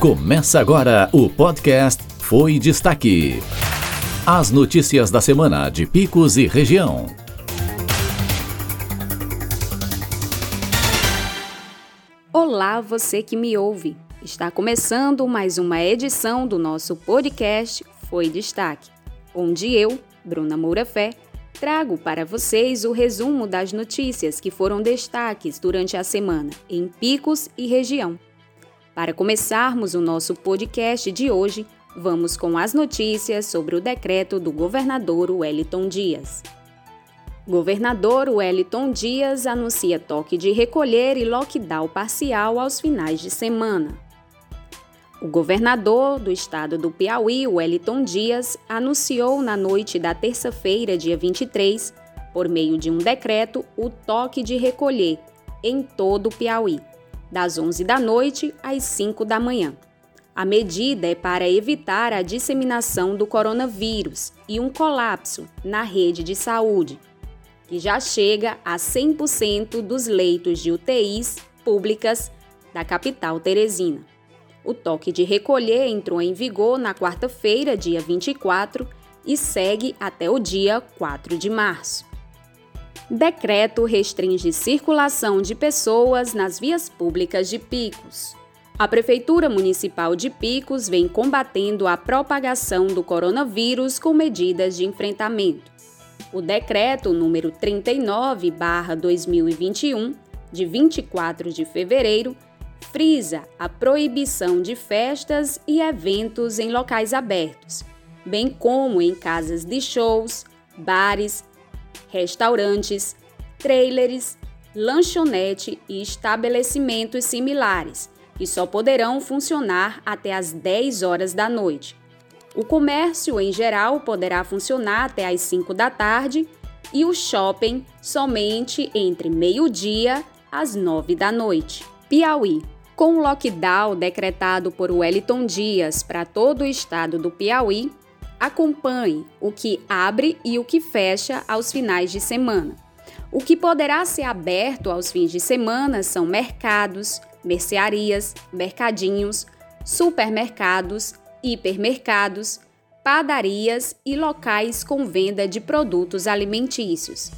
Começa agora o podcast Foi Destaque. As notícias da semana de Picos e região. Olá, você que me ouve. Está começando mais uma edição do nosso podcast Foi Destaque, onde eu, Bruna Moura Fé, trago para vocês o resumo das notícias que foram destaques durante a semana em Picos e região. Para começarmos o nosso podcast de hoje, vamos com as notícias sobre o decreto do governador Wellington Dias. Governador Wellington Dias anuncia toque de recolher e lockdown parcial aos finais de semana. O governador do estado do Piauí, Wellington Dias, anunciou na noite da terça-feira, dia 23, por meio de um decreto, o toque de recolher em todo o Piauí das 11 da noite às 5 da manhã. A medida é para evitar a disseminação do coronavírus e um colapso na rede de saúde, que já chega a 100% dos leitos de UTIs públicas da capital teresina. O toque de recolher entrou em vigor na quarta-feira, dia 24, e segue até o dia 4 de março. Decreto restringe circulação de pessoas nas vias públicas de Picos. A Prefeitura Municipal de Picos vem combatendo a propagação do coronavírus com medidas de enfrentamento. O decreto número 39/2021, de 24 de fevereiro, frisa a proibição de festas e eventos em locais abertos, bem como em casas de shows, bares, restaurantes, trailers, lanchonete e estabelecimentos similares, que só poderão funcionar até às 10 horas da noite. O comércio, em geral, poderá funcionar até às 5 da tarde e o shopping somente entre meio-dia às 9 da noite. Piauí. Com o lockdown decretado por Wellington Dias para todo o estado do Piauí, Acompanhe o que abre e o que fecha aos finais de semana. O que poderá ser aberto aos fins de semana são mercados, mercearias, mercadinhos, supermercados, hipermercados, padarias e locais com venda de produtos alimentícios.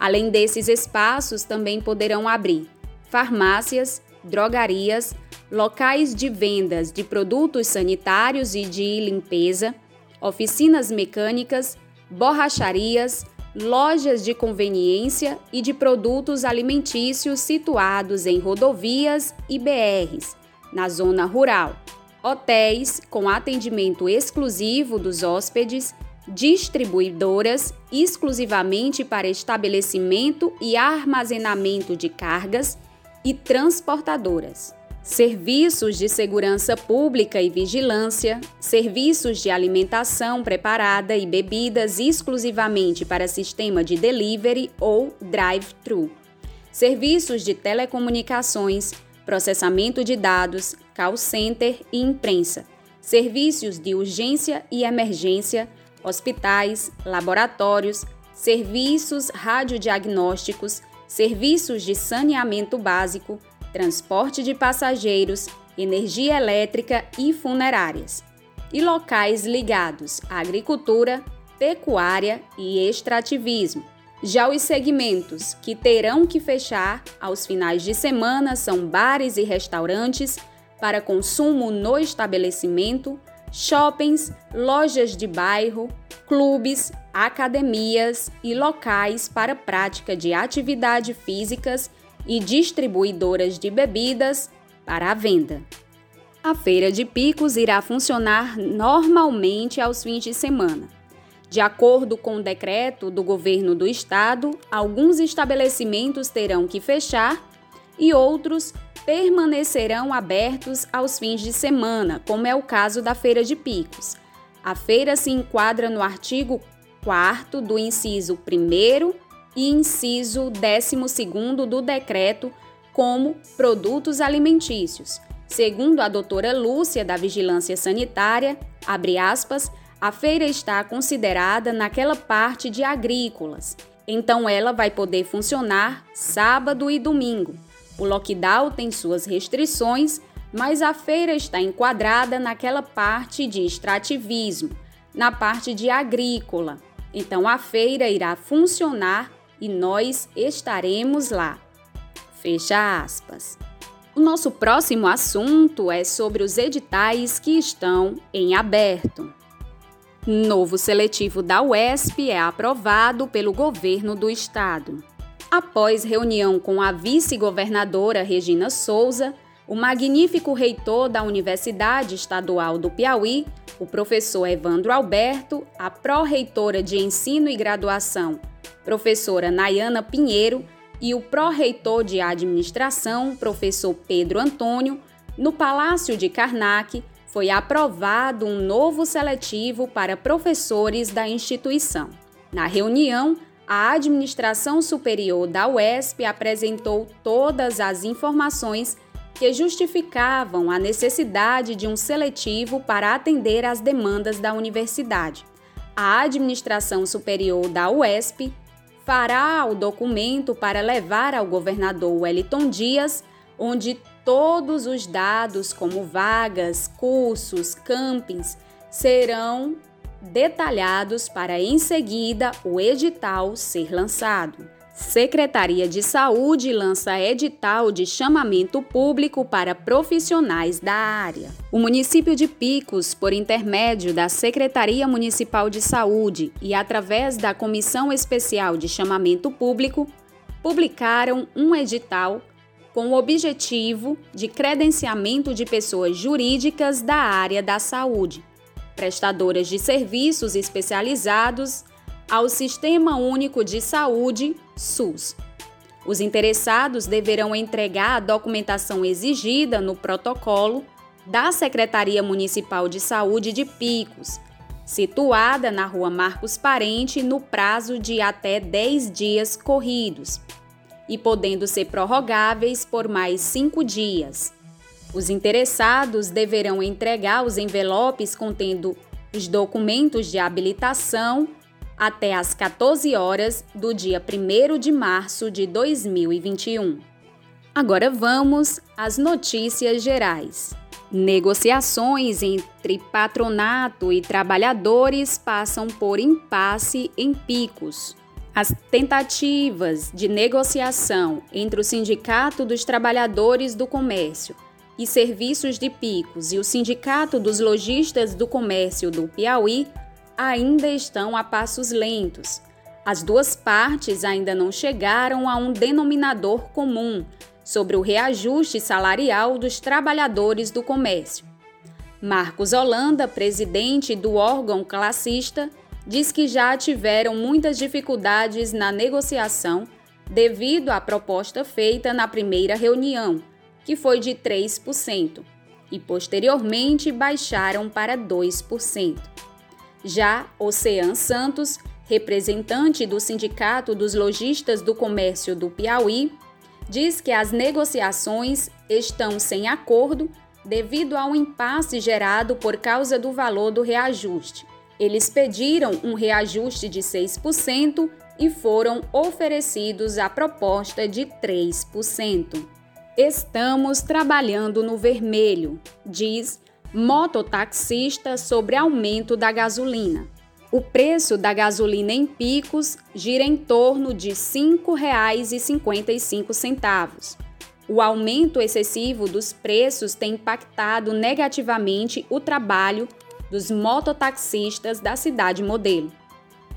Além desses espaços, também poderão abrir farmácias, drogarias, locais de vendas de produtos sanitários e de limpeza oficinas mecânicas, borracharias, lojas de conveniência e de produtos alimentícios situados em rodovias e BRs, na zona rural, hotéis com atendimento exclusivo dos hóspedes, distribuidoras exclusivamente para estabelecimento e armazenamento de cargas e transportadoras serviços de segurança pública e vigilância, serviços de alimentação preparada e bebidas exclusivamente para sistema de delivery ou drive-thru, serviços de telecomunicações, processamento de dados, call center e imprensa, serviços de urgência e emergência, hospitais, laboratórios, serviços radiodiagnósticos, serviços de saneamento básico, transporte de passageiros, energia elétrica e funerárias, e locais ligados à agricultura, pecuária e extrativismo. Já os segmentos que terão que fechar aos finais de semana são bares e restaurantes para consumo no estabelecimento, shoppings, lojas de bairro, clubes, academias e locais para prática de atividades físicas e distribuidoras de bebidas para a venda. A feira de picos irá funcionar normalmente aos fins de semana. De acordo com o decreto do governo do estado, alguns estabelecimentos terão que fechar e outros permanecerão abertos aos fins de semana, como é o caso da Feira de Picos. A feira se enquadra no artigo 4 do inciso 1 e inciso 12 do decreto como produtos alimentícios. Segundo a doutora Lúcia da Vigilância Sanitária, abre aspas, a feira está considerada naquela parte de agrícolas, então ela vai poder funcionar sábado e domingo. O lockdown tem suas restrições, mas a feira está enquadrada naquela parte de extrativismo, na parte de agrícola. Então a feira irá funcionar e nós estaremos lá. Fecha aspas. O nosso próximo assunto é sobre os editais que estão em aberto. Novo seletivo da UESP é aprovado pelo governo do estado. Após reunião com a vice-governadora Regina Souza, o magnífico reitor da Universidade Estadual do Piauí, o professor Evandro Alberto, a pró-reitora de Ensino e Graduação, professora Nayana Pinheiro, e o pró-reitor de Administração, professor Pedro Antônio, no Palácio de Karnak, foi aprovado um novo seletivo para professores da instituição. Na reunião, a Administração Superior da UESP apresentou todas as informações que justificavam a necessidade de um seletivo para atender às demandas da universidade. A Administração Superior da UESP fará o documento para levar ao governador Wellington Dias, onde todos os dados, como vagas, cursos, campings, serão detalhados para em seguida o edital ser lançado. Secretaria de Saúde lança edital de chamamento público para profissionais da área. O município de Picos, por intermédio da Secretaria Municipal de Saúde e através da Comissão Especial de Chamamento Público, publicaram um edital com o objetivo de credenciamento de pessoas jurídicas da área da saúde, prestadoras de serviços especializados ao Sistema Único de Saúde, SUS. Os interessados deverão entregar a documentação exigida no protocolo da Secretaria Municipal de Saúde de Picos, situada na Rua Marcos Parente, no prazo de até 10 dias corridos e podendo ser prorrogáveis por mais cinco dias. Os interessados deverão entregar os envelopes contendo os documentos de habilitação até às 14 horas do dia 1 de março de 2021. Agora vamos às notícias gerais. Negociações entre patronato e trabalhadores passam por impasse em picos. As tentativas de negociação entre o Sindicato dos Trabalhadores do Comércio e Serviços de Picos e o Sindicato dos Lojistas do Comércio do Piauí ainda estão a passos lentos. As duas partes ainda não chegaram a um denominador comum sobre o reajuste salarial dos trabalhadores do comércio. Marcos Holanda, presidente do órgão classista, diz que já tiveram muitas dificuldades na negociação devido à proposta feita na primeira reunião, que foi de 3%, e posteriormente baixaram para 2%. Já Ocean Santos, representante do Sindicato dos Lojistas do Comércio do Piauí, diz que as negociações estão sem acordo devido ao impasse gerado por causa do valor do reajuste. Eles pediram um reajuste de 6% e foram oferecidos a proposta de 3%. Estamos trabalhando no vermelho, diz mototaxista sobre aumento da gasolina. O preço da gasolina em picos gira em torno de R$ 5,55. O aumento excessivo dos preços tem impactado negativamente o trabalho dos mototaxistas da cidade modelo.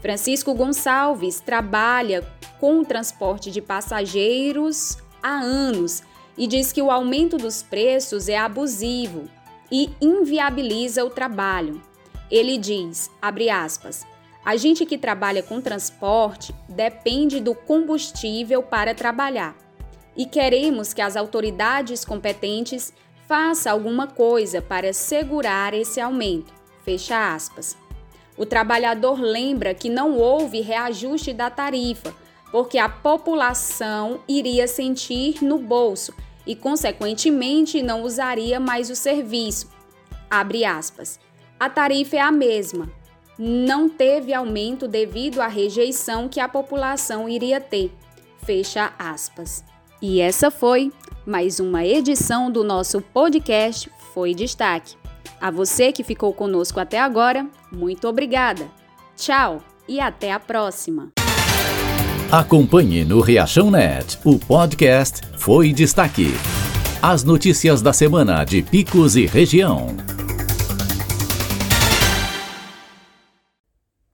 Francisco Gonçalves trabalha com o transporte de passageiros há anos e diz que o aumento dos preços é abusivo e inviabiliza o trabalho. Ele diz, abre aspas, a gente que trabalha com transporte depende do combustível para trabalhar e queremos que as autoridades competentes façam alguma coisa para segurar esse aumento. Fecha aspas. O trabalhador lembra que não houve reajuste da tarifa, porque a população iria sentir no bolso e, consequentemente, não usaria mais o serviço. Abre aspas. A tarifa é a mesma. Não teve aumento devido à rejeição que a população iria ter. Fecha aspas. E essa foi Mais uma edição do nosso podcast foi destaque. A você que ficou conosco até agora, muito obrigada. Tchau e até a próxima. Acompanhe no Reação Net o podcast Foi Destaque. As notícias da semana de Picos e região.